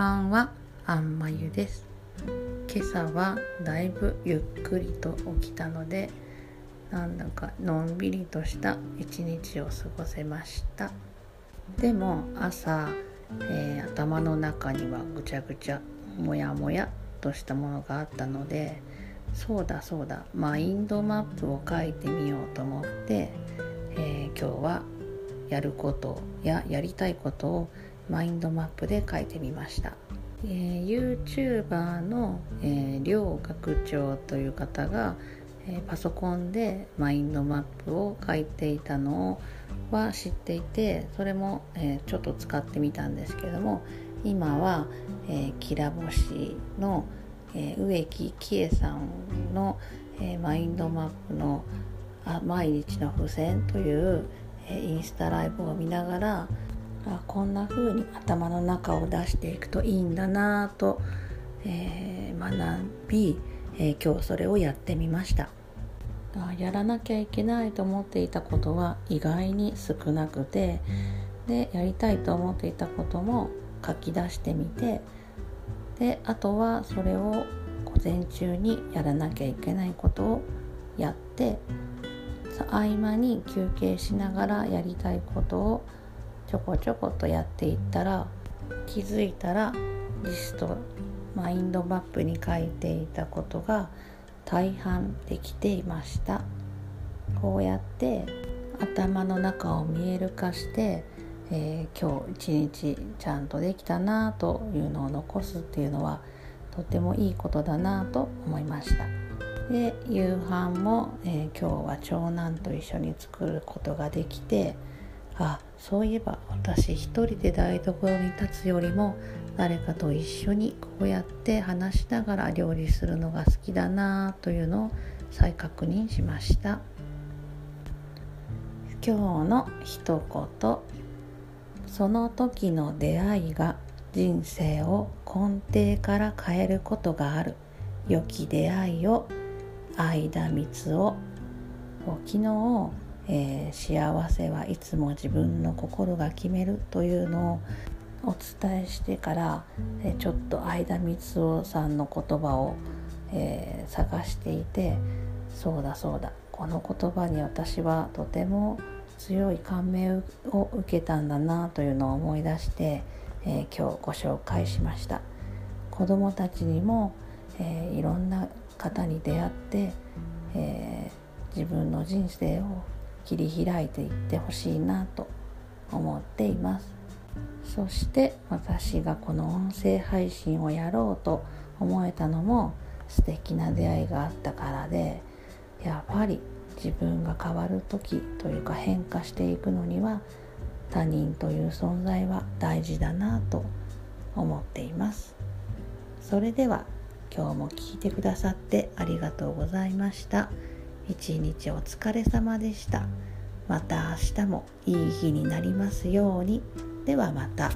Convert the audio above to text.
あんまゆです。今朝はだいぶゆっくりと起きたのでなんだかのんびりとした一日を過ごせました。でも朝、えー、頭の中にはぐちゃぐちゃもやもやとしたものがあったのでそうだそうだマインドマップを書いてみようと思って、えー、今日はやることややりたいことをマインドマップで書いてみました、えー、YouTuber の、えー、両学長という方が、えー、パソコンでマインドマップを書いていたのは知っていてそれも、えー、ちょっと使ってみたんですけども今は、えー、きらぼしの、えー、植木喜恵さんの、えー、マインドマップのあ毎日の付箋という、えー、インスタライブを見ながらあこんな風に頭の中を出していくといいんだなぁと、えー、学び、えー、今日それをやってみました。あやらなきゃいけないと思っていたことは意外に少なくてでやりたいと思っていたことも書き出してみてであとはそれを午前中にやらなきゃいけないことをやって合間に休憩しながらやりたいことをちょこちょことやっていったら気づいたらリストマインドマップに書いていたことが大半できていました。こうやって頭の中を見える化してえー、今日一日ちゃんとできたなというのを残すっていうのはとてもいいことだなと思いました。で夕飯も、えー、今日は長男と一緒に作ることができてあそういえば私一人で台所に立つよりも誰かと一緒にこうやって話しながら料理するのが好きだなというのを再確認しました。今日の一言。その時の出会いが人生を根底から変えることがある。良き出会いを相田光夫昨日、えー、幸せはいつも自分の心が決めるというのをお伝えしてから、え、ちょっと相田光夫さんの言葉を、えー、探していてそうだそうだこの言葉に私はとても強い感銘を受けたんだなというのを思い出して、えー、今日ご紹介しました。子どもたちにも、えー、いろんな方に出会って、えー、自分の人生を切り開いていってほしいなと思っています。そして私がこの音声配信をやろうと思えたのも素敵な出会いがあったからでやっぱり自分が変わる時というか変化していくのには他人という存在は大事だなと思っています。それでは今日も聞いてくださってありがとうございました。一日お疲れ様でしたまた明日もいい日になりますようにではまた。